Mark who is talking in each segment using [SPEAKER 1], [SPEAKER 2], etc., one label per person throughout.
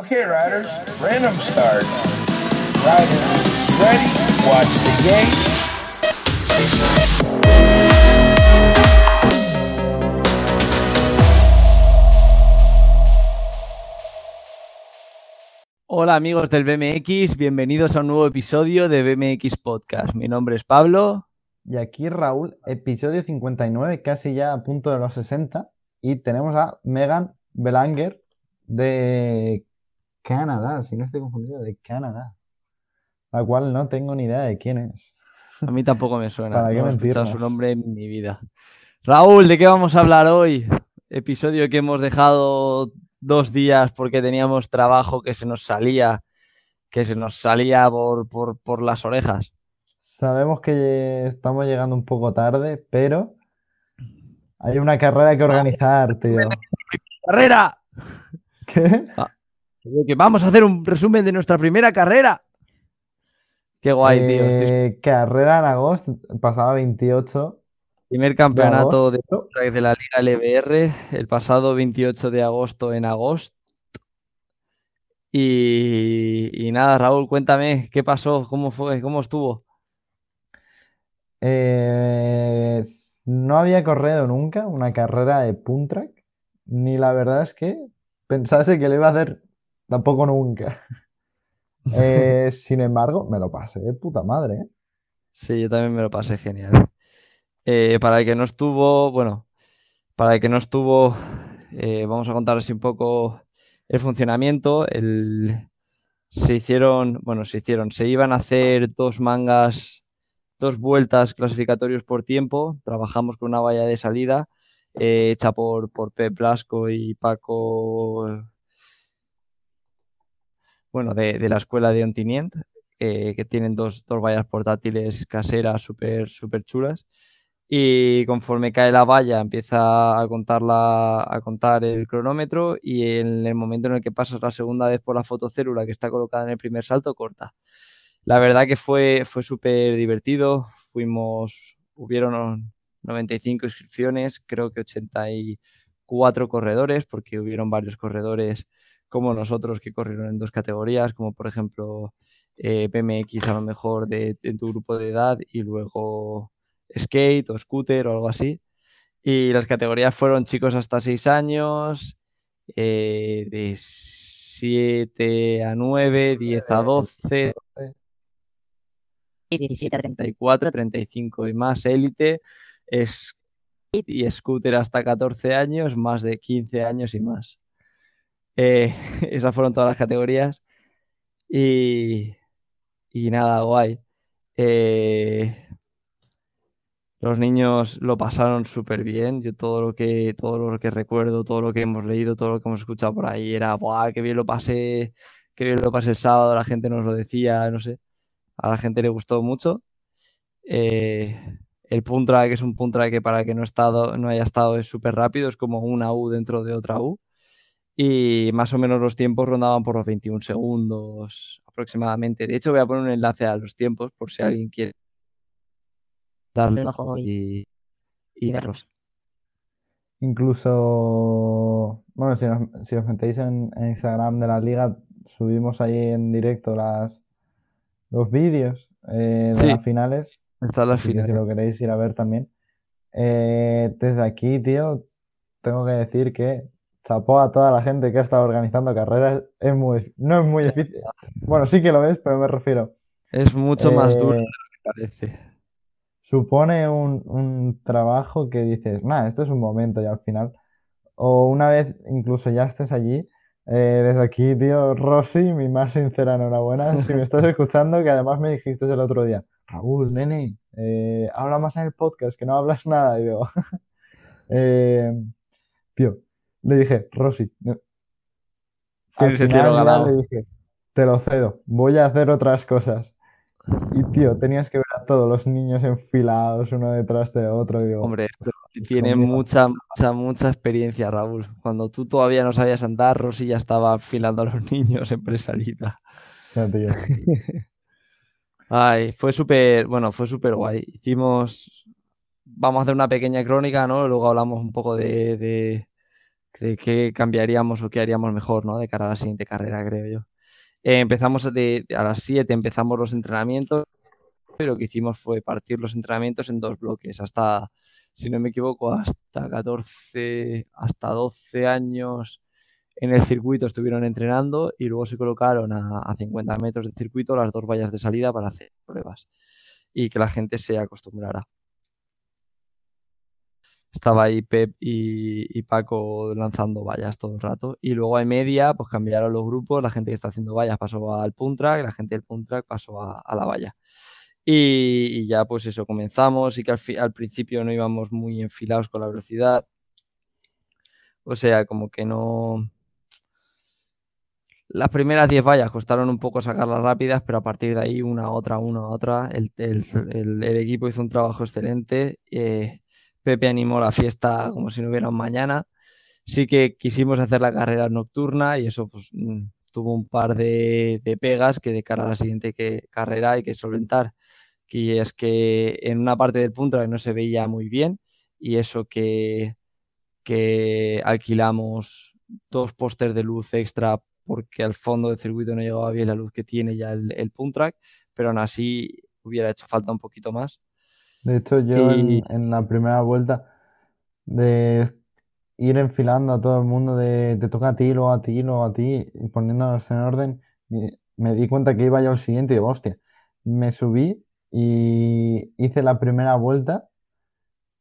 [SPEAKER 1] Okay, riders, random start. Riders, ready? Watch the game.
[SPEAKER 2] Hola amigos del BMX, bienvenidos a un nuevo episodio de BMX Podcast. Mi nombre es Pablo.
[SPEAKER 3] Y aquí Raúl, episodio 59, casi ya a punto de los 60. Y tenemos a Megan Belanger de Canadá, si no estoy confundido, de Canadá. La cual no tengo ni idea de quién es.
[SPEAKER 2] A mí tampoco me suena,
[SPEAKER 3] ¿Para qué
[SPEAKER 2] no he escuchado su nombre en mi vida. Raúl, ¿de qué vamos a hablar hoy? Episodio que hemos dejado dos días porque teníamos trabajo que se nos salía, que se nos salía por, por, por las orejas.
[SPEAKER 3] Sabemos que estamos llegando un poco tarde, pero hay una carrera que organizar, tío.
[SPEAKER 2] ¡Carrera!
[SPEAKER 3] ¿Qué?
[SPEAKER 2] Que vamos a hacer un resumen de nuestra primera carrera. Qué guay, tío. Estoy-
[SPEAKER 3] Eh, carrera en agosto, pasado 28.
[SPEAKER 2] Primer campeonato de la Liga LBR el pasado 28 de agosto en agosto. Y, y nada, Raúl, cuéntame, ¿qué pasó? ¿Cómo fue? ¿Cómo estuvo?
[SPEAKER 3] Eh, no había corrido nunca una carrera de punt track, ni la verdad es que pensase que lo iba a hacer tampoco nunca. Eh, sin embargo, me lo pasé de puta madre, ¿eh?
[SPEAKER 2] Sí, yo también me lo pasé genial. Eh, para el que no estuvo, bueno, para el que no estuvo, eh, vamos a contar así un poco el funcionamiento. El, se hicieron, bueno, se hicieron, se iban a hacer dos mangas, dos vueltas clasificatorios por tiempo. Trabajamos con una valla de salida eh, hecha por, por Pep Blasco y Paco, bueno, de, de la escuela de Ontinient eh, que tienen dos, dos vallas portátiles caseras súper súper chulas. Y conforme cae la valla, empieza a contar, la- a contar el cronómetro y en el momento en el que pasas la segunda vez por la fotocélula que está colocada en el primer salto, corta. La verdad que fue, fue súper divertido. Fuimos, hubieron 95 inscripciones, creo que 84 corredores, porque hubieron varios corredores como nosotros que corrieron en dos categorías, como por ejemplo eh, BMX a lo mejor de, de tu grupo de edad y luego skate o scooter o algo así. Y las categorías fueron chicos hasta 6 años, eh, de 7 a 9, 10 a 12,
[SPEAKER 4] 17 a 30.
[SPEAKER 2] 34, 35 y más élite, skate y scooter hasta 14 años, más de 15 años y más. Eh, esas fueron todas las categorías. Y, y nada, guay. Eh, los niños lo pasaron súper bien. Yo todo lo que, todo lo que recuerdo, todo lo que hemos leído, todo lo que hemos escuchado por ahí era, ¡buah, qué bien lo pasé! Qué bien lo pasé el sábado, la gente nos lo decía, no sé. A la gente le gustó mucho. Eh, el punt track es un punt track que para el que no, estado, no haya estado es súper rápido, es como una U dentro de otra U. Y más o menos los tiempos rondaban por los 21 segundos aproximadamente. De hecho, voy a poner un enlace a los tiempos por si alguien quiere darle
[SPEAKER 4] Un ojo y-
[SPEAKER 2] y, verlos.
[SPEAKER 3] Incluso, bueno, si, nos- si os metéis en, en Instagram de la liga, subimos ahí en directo las, los vídeos eh, de
[SPEAKER 2] Sí.
[SPEAKER 3] las finales.
[SPEAKER 2] Están las
[SPEAKER 3] que si
[SPEAKER 2] finales.
[SPEAKER 3] lo queréis ir a ver también. Eh, desde aquí, tío, tengo que decir que chapó a toda la gente que ha estado organizando carreras. Es muy, no es muy difícil. Bueno, sí que lo es, pero me refiero.
[SPEAKER 2] Es mucho más duro de
[SPEAKER 3] eh,
[SPEAKER 2] lo que parece.
[SPEAKER 3] supone un, un trabajo que dices, nada, esto es un momento y al final. O una vez incluso ya estés allí. eh, desde aquí, tío, Rosy, mi más sincera enhorabuena. Si me estás escuchando, que además me dijiste el otro día, Raúl, nene, eh, habla más en el podcast, que no hablas nada. Y digo, eh, tío, le dije, Rosy,
[SPEAKER 2] Tienes el cielo ganado.
[SPEAKER 3] le dije, te lo cedo, voy a hacer otras cosas. Y tío, tenías que ver a todos los niños enfilados uno detrás de otro. Y digo,
[SPEAKER 2] Hombre, tiene mucha, mucha, mucha experiencia, Raúl. Cuando tú todavía no sabías andar, Rosy ya estaba afilando a los niños en presalita.
[SPEAKER 3] ya, tío.
[SPEAKER 2] Ay, fue súper, bueno, fue súper guay. Hicimos, vamos a hacer una pequeña crónica, ¿no? Luego hablamos un poco de, de, de qué cambiaríamos o qué haríamos mejor, ¿no? De cara a la siguiente carrera, creo yo. Eh, empezamos a las 7, empezamos los entrenamientos y lo que hicimos fue partir los entrenamientos en dos bloques, hasta, si no me equivoco, hasta 14, hasta 12 años en el circuito estuvieron entrenando y luego se colocaron a, a 50 metros del circuito las dos vallas de salida para hacer pruebas y que la gente se acostumbrara estaba ahí Pep y, Paco lanzando vallas todo el rato. Y luego a media, pues cambiaron los grupos, la gente que está haciendo vallas pasó al punt track, la gente del punt track pasó a, la valla. Y, ya pues eso, comenzamos y que al, principio no íbamos muy enfilados con la velocidad. O sea, como que no... Las primeras 10 vallas costaron un poco sacarlas rápidas, pero a partir de ahí una, otra, una, otra. El, el, equipo hizo un trabajo excelente. Eh, Pepe animó la fiesta como si no hubiera un mañana. Sí que quisimos hacer la carrera nocturna y eso pues, mm, tuvo un par de, pegas que de cara a la siguiente carrera hay que solventar. Que es que en una parte del punto no se veía muy bien y eso que, que alquilamos dos pósters de luz extra porque al fondo del circuito no llegaba bien la luz que tiene ya el, el punt track, pero aún así hubiera hecho falta un poquito más.
[SPEAKER 3] De hecho, yo en, la primera vuelta de ir enfilando a todo el mundo de te toca a ti, luego a ti, luego a ti, y poniéndonos en orden, me, di cuenta que iba yo al siguiente y digo, hostia, me subí y hice la primera vuelta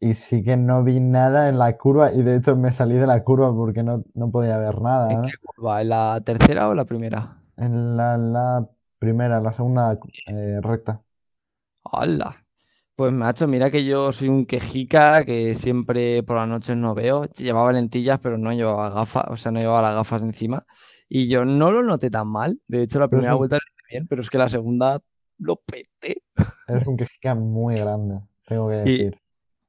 [SPEAKER 3] y sí que no vi nada en la curva y de hecho me salí de la curva porque no, podía ver nada.
[SPEAKER 2] ¿En qué curva? ¿En la tercera o la primera?
[SPEAKER 3] En la, primera, la segunda eh, recta.
[SPEAKER 2] ¡Hala! Pues macho, mira que yo soy un quejica que siempre por las noches no veo. Llevaba lentillas, pero no llevaba gafas, o sea, no llevaba las gafas encima. Y yo no lo noté tan mal. De hecho, la primera vuelta lo bien, pero es que la segunda lo pete.
[SPEAKER 3] Eres un quejica muy grande, tengo que decir.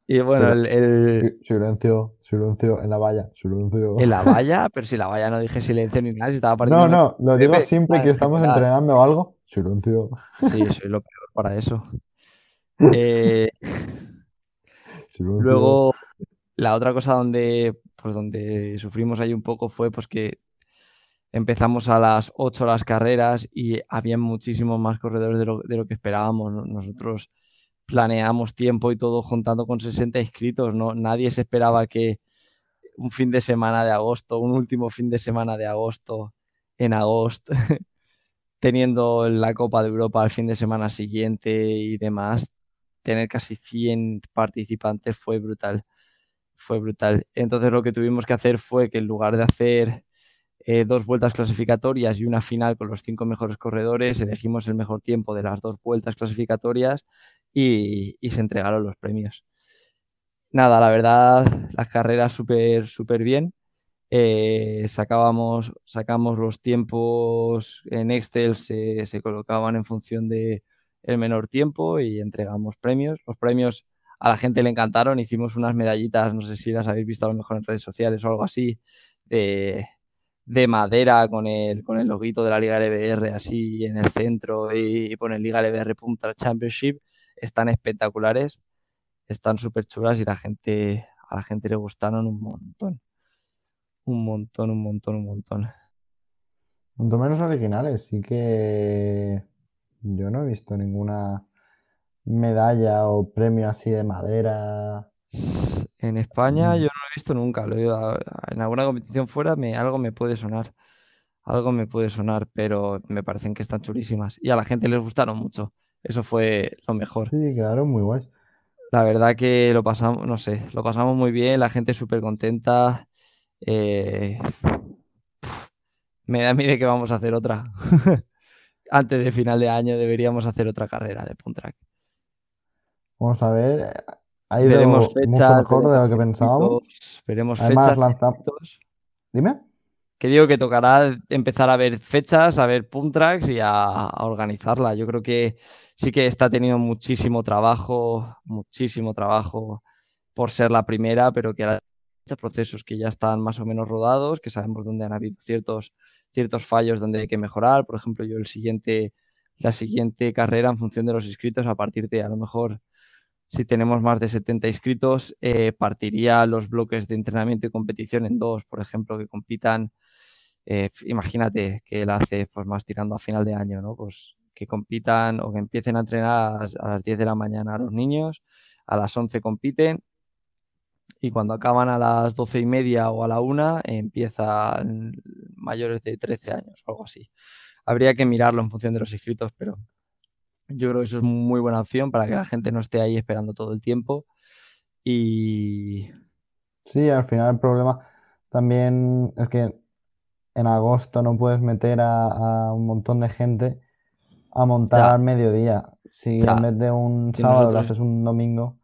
[SPEAKER 2] Y, bueno, el,
[SPEAKER 3] Silencio, silencio en la valla, silencio.
[SPEAKER 2] En la valla, pero si la valla no dije silencio ni nada, si estaba
[SPEAKER 3] No, no, lo digo siempre que estamos entrenando o algo. Silencio.
[SPEAKER 2] Sí, soy lo peor para eso. Eh, luego, la otra cosa donde, pues donde sufrimos ahí un poco fue pues que empezamos a las 8 las carreras y había muchísimos más corredores de lo, de lo que esperábamos. Nosotros planeamos tiempo y todo juntando con 60 inscritos. ¿no? Nadie se esperaba que un fin de semana de agosto, un último fin de semana de agosto, en agosto, teniendo la Copa de Europa al fin de semana siguiente y demás, tener casi 100 participantes fue brutal. Fue brutal. Entonces lo que tuvimos que hacer fue que en lugar de hacer eh, dos vueltas clasificatorias y una final con los cinco mejores corredores, elegimos el mejor tiempo de las dos vueltas clasificatorias y, se entregaron los premios. Nada, la verdad, las carreras súper, súper bien. Eh, sacábamos, sacamos los tiempos en Excel, se, se colocaban en función de, el menor tiempo y entregamos premios. Los premios a la gente le encantaron, hicimos unas medallitas, no sé si las habéis visto a lo mejor en redes sociales o algo así, de, madera con el, con el loguito de la Liga LBR así en el centro y, y Liga LBR Punta Championship. Están espectaculares, están súper chulas y la gente, a la gente le gustaron un montón. Un montón, un montón, un montón.
[SPEAKER 3] Mucho menos originales, sí que no he visto ninguna medalla o premio así de madera.
[SPEAKER 2] En España yo no lo he visto nunca. en alguna competición fuera me, algo me puede sonar. Algo me puede sonar, pero me parecen que están chulísimas. Y a la gente les gustaron mucho. Eso fue lo mejor.
[SPEAKER 3] Sí, quedaron muy guays.
[SPEAKER 2] La verdad que lo pasamos, no sé, lo pasamos muy bien, la gente súper contenta. Eh, me da miedo que vamos a hacer otra. antes de final de año deberíamos hacer otra carrera de punt track.
[SPEAKER 3] Vamos a ver. Ha ido veremos fechas, mejor de lo que pensábamos.
[SPEAKER 2] Veremos fechas.
[SPEAKER 3] Dime.
[SPEAKER 2] Que digo que tocará empezar a ver fechas, a ver punt tracks y a, organizarla. Yo creo que sí que está teniendo muchísimo trabajo, muchísimo trabajo por ser la primera, pero que muchos procesos que ya están más o menos rodados, que sabemos dónde han habido ciertos ciertos fallos donde hay que mejorar. Por ejemplo, yo el siguiente, la siguiente carrera en función de los inscritos, a partir de a lo mejor si tenemos más de 70 inscritos, eh, partiría los bloques de entrenamiento y competición en dos, por ejemplo, que compitan, eh, imagínate que la hace pues más tirando a final de año, ¿no? Pues que compitan o que empiecen a entrenar a las, a las 10 de la mañana los niños, a las 11 compiten y cuando acaban a las 12 y media o a la una empiezan mayores de 13 años o algo así. Habría que mirarlo en función de los inscritos, pero yo creo que eso es muy buena opción para que la gente no esté ahí esperando todo el tiempo. Y
[SPEAKER 3] Sí, al final el problema también es que en agosto no puedes meter a, a un montón de gente a montar
[SPEAKER 2] ya,
[SPEAKER 3] al mediodía. Si
[SPEAKER 2] ya.
[SPEAKER 3] en vez de un
[SPEAKER 2] Si
[SPEAKER 3] sábado lo haces un domingo,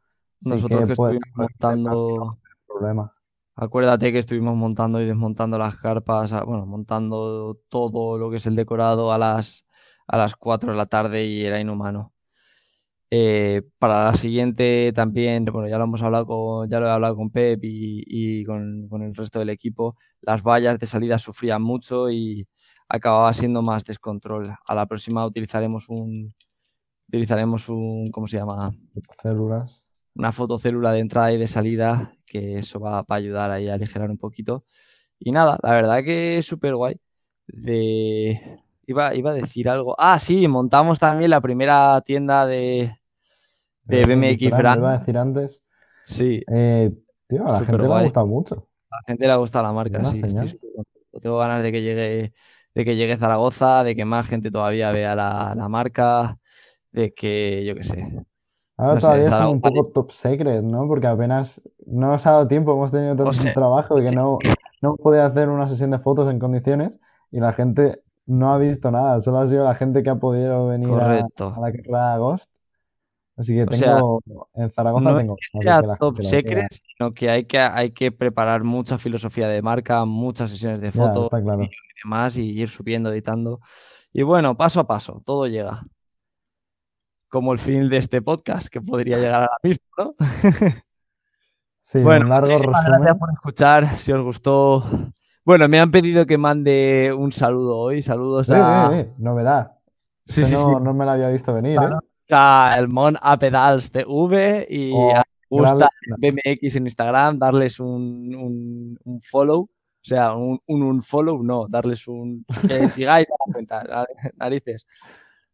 [SPEAKER 2] nosotros
[SPEAKER 3] que
[SPEAKER 2] estuvimos montando,
[SPEAKER 3] problema.
[SPEAKER 2] acuérdate que estuvimos montando y desmontando las carpas, bueno, montando todo lo que es el decorado a las, a las 4 de la tarde y era inhumano. Eh, para la siguiente también, bueno, ya lo hemos hablado con, ya lo he hablado con Pep y, y con, con el resto del equipo. Las vallas de salida sufrían mucho y acababa siendo más descontrol. A la próxima utilizaremos un, utilizaremos un, ¿cómo se llama?
[SPEAKER 3] Células.
[SPEAKER 2] Una fotocélula de entrada y de salida, que eso va para ayudar ahí a aligerar un poquito. Y nada, la verdad que es súper guay. De... Iba, iba a decir algo. Ah, sí, montamos también la primera tienda de, de
[SPEAKER 3] BMX Brand, iba a decir antes.
[SPEAKER 2] Sí,
[SPEAKER 3] Eh, tío, a la gente le ha gustado mucho.
[SPEAKER 2] A la gente le ha gustado la marca, sí, estoy. Tengo ganas de que llegue, de que llegue Zaragoza, de que más gente todavía vea la, la marca, de que, yo qué sé,
[SPEAKER 3] Ahora
[SPEAKER 2] no sé,
[SPEAKER 3] todavía están un
[SPEAKER 2] Zaragoza.
[SPEAKER 3] poco top secret, ¿no? Porque apenas no nos ha dado tiempo, hemos tenido
[SPEAKER 2] O
[SPEAKER 3] tanto
[SPEAKER 2] sea,
[SPEAKER 3] trabajo que no, no podía hacer una sesión de fotos en condiciones y la gente no ha visto nada, solo ha sido la gente que ha podido venir a, a
[SPEAKER 2] correcto.
[SPEAKER 3] la carrera de Ghost. Así que
[SPEAKER 2] O sea,
[SPEAKER 3] tengo, en Zaragoza
[SPEAKER 2] no es
[SPEAKER 3] tengo
[SPEAKER 2] que sea
[SPEAKER 3] que
[SPEAKER 2] top secret, sino que hay que, hay que preparar mucha filosofía de marca, muchas sesiones de fotos
[SPEAKER 3] claro.
[SPEAKER 2] y demás, y ir subiendo, editando. Y bueno, paso a paso, todo llega. Como el fin de este podcast, que podría llegar ahora mismo, ¿no?
[SPEAKER 3] Sí,
[SPEAKER 2] Bueno,
[SPEAKER 3] largo
[SPEAKER 2] muchísimas gracias por escuchar. Si os gustó. Bueno, me han pedido que mande un saludo hoy. Saludos
[SPEAKER 3] Eh,
[SPEAKER 2] a.
[SPEAKER 3] eh, eh, novedad.
[SPEAKER 2] Sí, sí, sí.
[SPEAKER 3] no, me la había visto venir,
[SPEAKER 2] a el Mon a Pedals TV y
[SPEAKER 3] O
[SPEAKER 2] a gusta BMX en Instagram, darles un, un, un follow. O sea, un, un, un follow, no, darles un. Que sigáis a la cuenta, na- narices.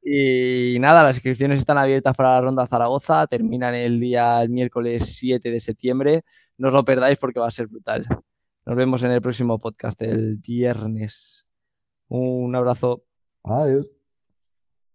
[SPEAKER 2] Y nada, las inscripciones están abiertas para la ronda Zaragoza. Terminan el día el miércoles 7 de septiembre. No os lo perdáis porque va a ser brutal. Nos vemos en el próximo podcast el viernes. Un abrazo.
[SPEAKER 3] Adiós.